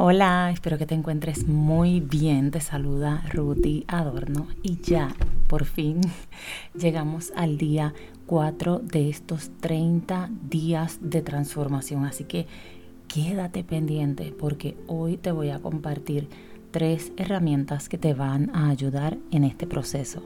Hola, espero que te encuentres muy bien. Te saluda Ruti Adorno y ya, por fin, llegamos al día 4 de estos 30 días de transformación. Así que quédate pendiente porque hoy te voy a compartir tres herramientas que te van a ayudar en este proceso.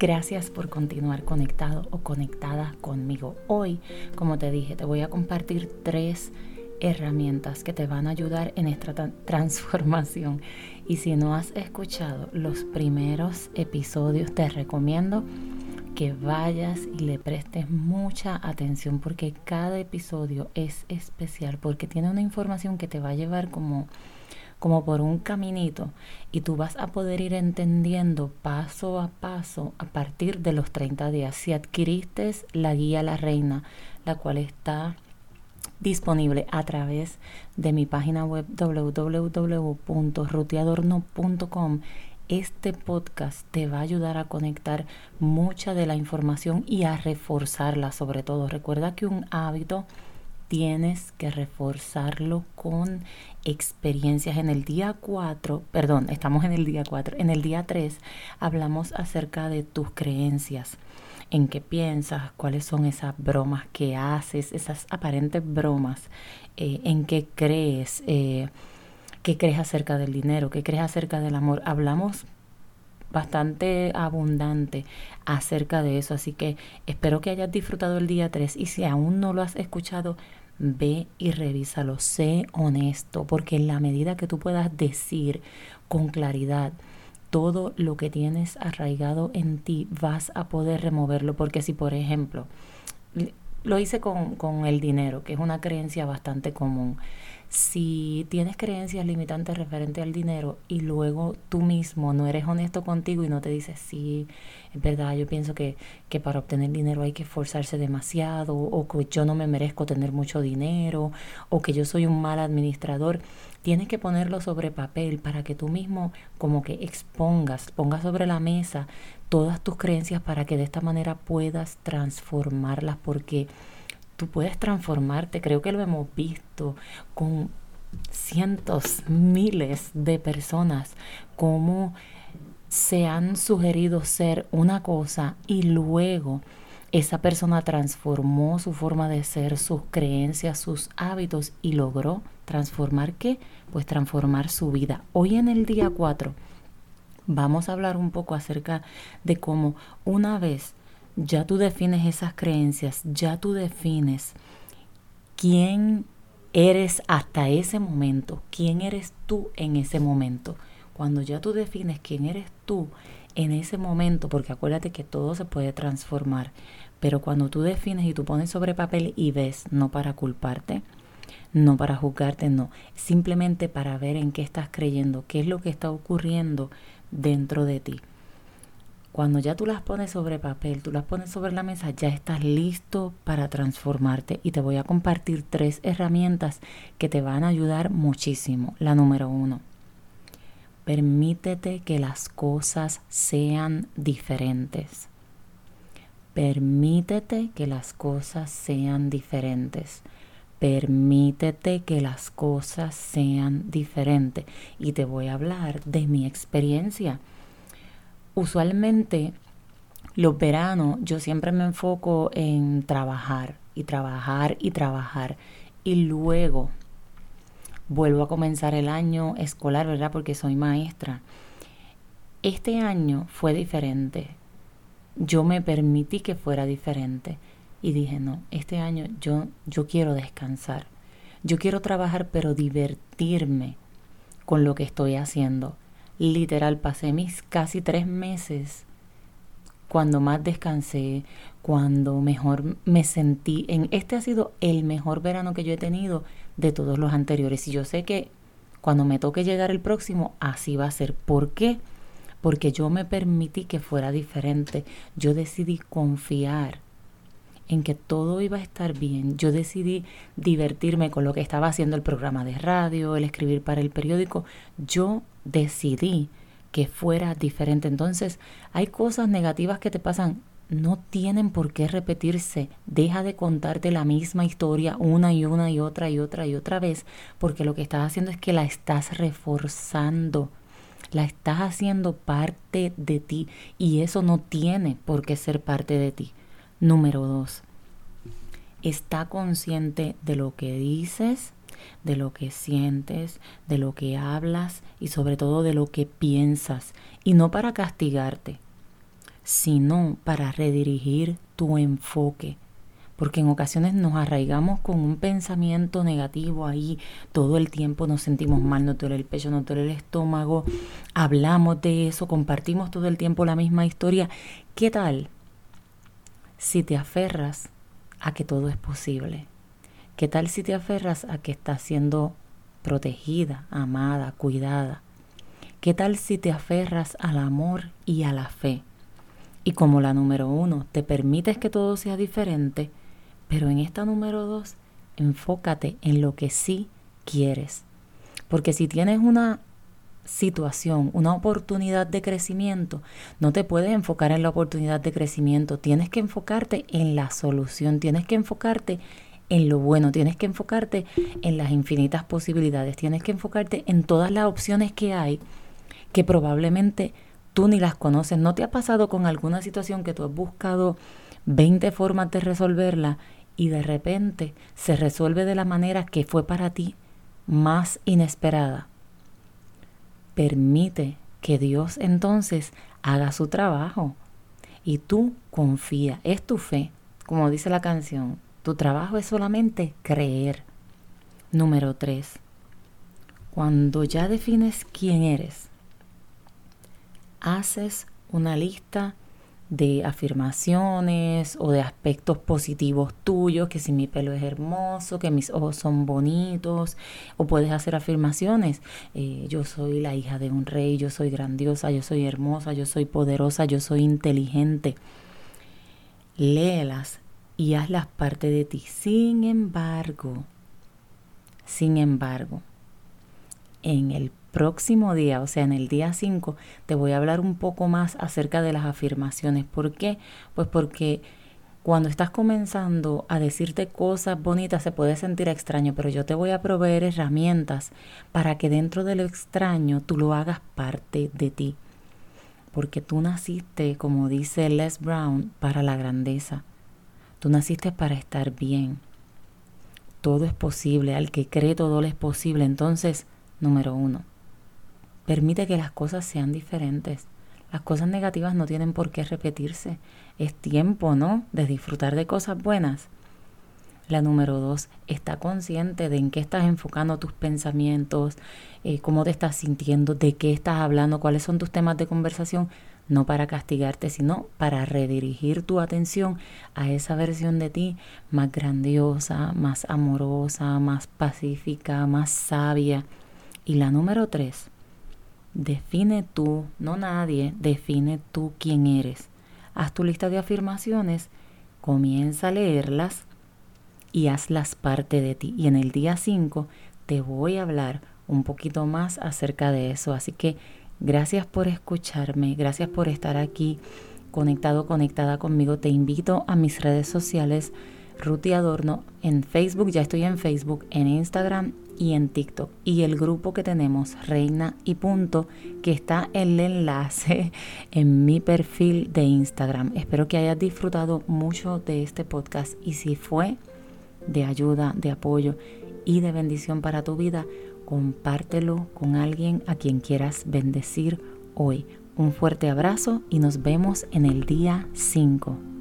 Gracias por continuar conectado o conectada conmigo. Hoy, como te dije, te voy a compartir tres herramientas que te van a ayudar en esta transformación. Y si no has escuchado los primeros episodios, te recomiendo que vayas y le prestes mucha atención porque cada episodio es especial porque tiene una información que te va a llevar como como por un caminito y tú vas a poder ir entendiendo paso a paso a partir de los 30 días. Si adquiriste la guía La Reina, la cual está disponible a través de mi página web www.rutiadorno.com, este podcast te va a ayudar a conectar mucha de la información y a reforzarla sobre todo. Recuerda que un hábito tienes que reforzarlo con experiencias. En el día 4, perdón, estamos en el día 4, en el día 3 hablamos acerca de tus creencias, en qué piensas, cuáles son esas bromas que haces, esas aparentes bromas, eh, en qué crees, eh, qué crees acerca del dinero, qué crees acerca del amor. Hablamos bastante abundante acerca de eso, así que espero que hayas disfrutado el día 3 y si aún no lo has escuchado, ve y revísalo, sé honesto, porque en la medida que tú puedas decir con claridad todo lo que tienes arraigado en ti, vas a poder removerlo, porque si por ejemplo, lo hice con, con el dinero, que es una creencia bastante común, si tienes creencias limitantes referente al dinero y luego tú mismo no eres honesto contigo y no te dices, sí, es verdad, yo pienso que, que para obtener dinero hay que esforzarse demasiado o que yo no me merezco tener mucho dinero o que yo soy un mal administrador, tienes que ponerlo sobre papel para que tú mismo como que expongas, pongas sobre la mesa todas tus creencias para que de esta manera puedas transformarlas porque tú puedes transformarte. Creo que lo hemos visto con cientos, miles de personas, cómo se han sugerido ser una cosa y luego esa persona transformó su forma de ser, sus creencias, sus hábitos y logró transformar qué? Pues transformar su vida. Hoy en el día 4 vamos a hablar un poco acerca de cómo una vez ya tú defines esas creencias, ya tú defines quién eres hasta ese momento, quién eres tú en ese momento. Cuando ya tú defines quién eres tú en ese momento, porque acuérdate que todo se puede transformar, pero cuando tú defines y tú pones sobre papel y ves, no para culparte, no para juzgarte, no, simplemente para ver en qué estás creyendo, qué es lo que está ocurriendo dentro de ti. Cuando ya tú las pones sobre papel, tú las pones sobre la mesa, ya estás listo para transformarte y te voy a compartir tres herramientas que te van a ayudar muchísimo. La número uno, permítete que las cosas sean diferentes. Permítete que las cosas sean diferentes. Permítete que las cosas sean diferentes. Y te voy a hablar de mi experiencia usualmente los veranos yo siempre me enfoco en trabajar y trabajar y trabajar y luego vuelvo a comenzar el año escolar, ¿verdad? Porque soy maestra. Este año fue diferente. Yo me permití que fuera diferente y dije, no, este año yo, yo quiero descansar. Yo quiero trabajar pero divertirme con lo que estoy haciendo. Literal, pasé mis casi tres meses cuando más descansé, cuando mejor me sentí. En este ha sido el mejor verano que yo he tenido de todos los anteriores. Y yo sé que cuando me toque llegar el próximo, así va a ser. ¿Por qué? Porque yo me permití que fuera diferente. Yo decidí confiar en que todo iba a estar bien. Yo decidí divertirme con lo que estaba haciendo el programa de radio, el escribir para el periódico. Yo decidí que fuera diferente. Entonces, hay cosas negativas que te pasan no tienen por qué repetirse. Deja de contarte la misma historia una y una y otra y otra y otra vez, porque lo que estás haciendo es que la estás reforzando. La estás haciendo parte de ti y eso no tiene por qué ser parte de ti. Número dos, está consciente de lo que dices, de lo que sientes, de lo que hablas y sobre todo de lo que piensas. Y no para castigarte, sino para redirigir tu enfoque. Porque en ocasiones nos arraigamos con un pensamiento negativo ahí, todo el tiempo nos sentimos mal, nos duele el pecho, nos duele el estómago, hablamos de eso, compartimos todo el tiempo la misma historia. ¿Qué tal si te aferras a que todo es posible? ¿Qué tal si te aferras a que estás siendo protegida, amada, cuidada? ¿Qué tal si te aferras al amor y a la fe? Y como la número uno, te permites que todo sea diferente, pero en esta número dos, enfócate en lo que sí quieres. Porque si tienes una situación, una oportunidad de crecimiento, no te puedes enfocar en la oportunidad de crecimiento, tienes que enfocarte en la solución, tienes que enfocarte en lo bueno, tienes que enfocarte en las infinitas posibilidades, tienes que enfocarte en todas las opciones que hay que probablemente tú ni las conoces. ¿No te ha pasado con alguna situación que tú has buscado 20 formas de resolverla y de repente se resuelve de la manera que fue para ti más inesperada? Permite que Dios entonces haga su trabajo y tú confía, es tu fe, como dice la canción. Tu trabajo es solamente creer. Número 3. Cuando ya defines quién eres, haces una lista de afirmaciones o de aspectos positivos tuyos, que si mi pelo es hermoso, que mis ojos son bonitos, o puedes hacer afirmaciones, eh, yo soy la hija de un rey, yo soy grandiosa, yo soy hermosa, yo soy poderosa, yo soy inteligente. Léelas y hazlas parte de ti. Sin embargo, sin embargo, en el próximo día, o sea, en el día 5, te voy a hablar un poco más acerca de las afirmaciones. ¿Por qué? Pues porque cuando estás comenzando a decirte cosas bonitas se puede sentir extraño, pero yo te voy a proveer herramientas para que dentro de lo extraño tú lo hagas parte de ti. Porque tú naciste, como dice Les Brown, para la grandeza. Tú naciste para estar bien. Todo es posible. Al que cree todo le es posible. Entonces, número uno, Permite que las cosas sean diferentes. Las cosas negativas no tienen por qué repetirse. Es tiempo, ¿no? De disfrutar de cosas buenas. La número dos, está consciente de en qué estás enfocando tus pensamientos, eh, cómo te estás sintiendo, de qué estás hablando, cuáles son tus temas de conversación, no para castigarte, sino para redirigir tu atención a esa versión de ti más grandiosa, más amorosa, más pacífica, más sabia. Y la número tres, Define tú, no nadie, define tú quién eres. Haz tu lista de afirmaciones, comienza a leerlas y hazlas parte de ti. Y en el día 5 te voy a hablar un poquito más acerca de eso. Así que gracias por escucharme, gracias por estar aquí conectado, conectada conmigo. Te invito a mis redes sociales, Ruti Adorno, en Facebook, ya estoy en Facebook, en Instagram y en TikTok. Y el grupo que tenemos, Reina y Punto, que está el enlace en mi perfil de Instagram. Espero que hayas disfrutado mucho de este podcast y si fue de ayuda, de apoyo y de bendición para tu vida, compártelo con alguien a quien quieras bendecir hoy. Un fuerte abrazo y nos vemos en el día 5.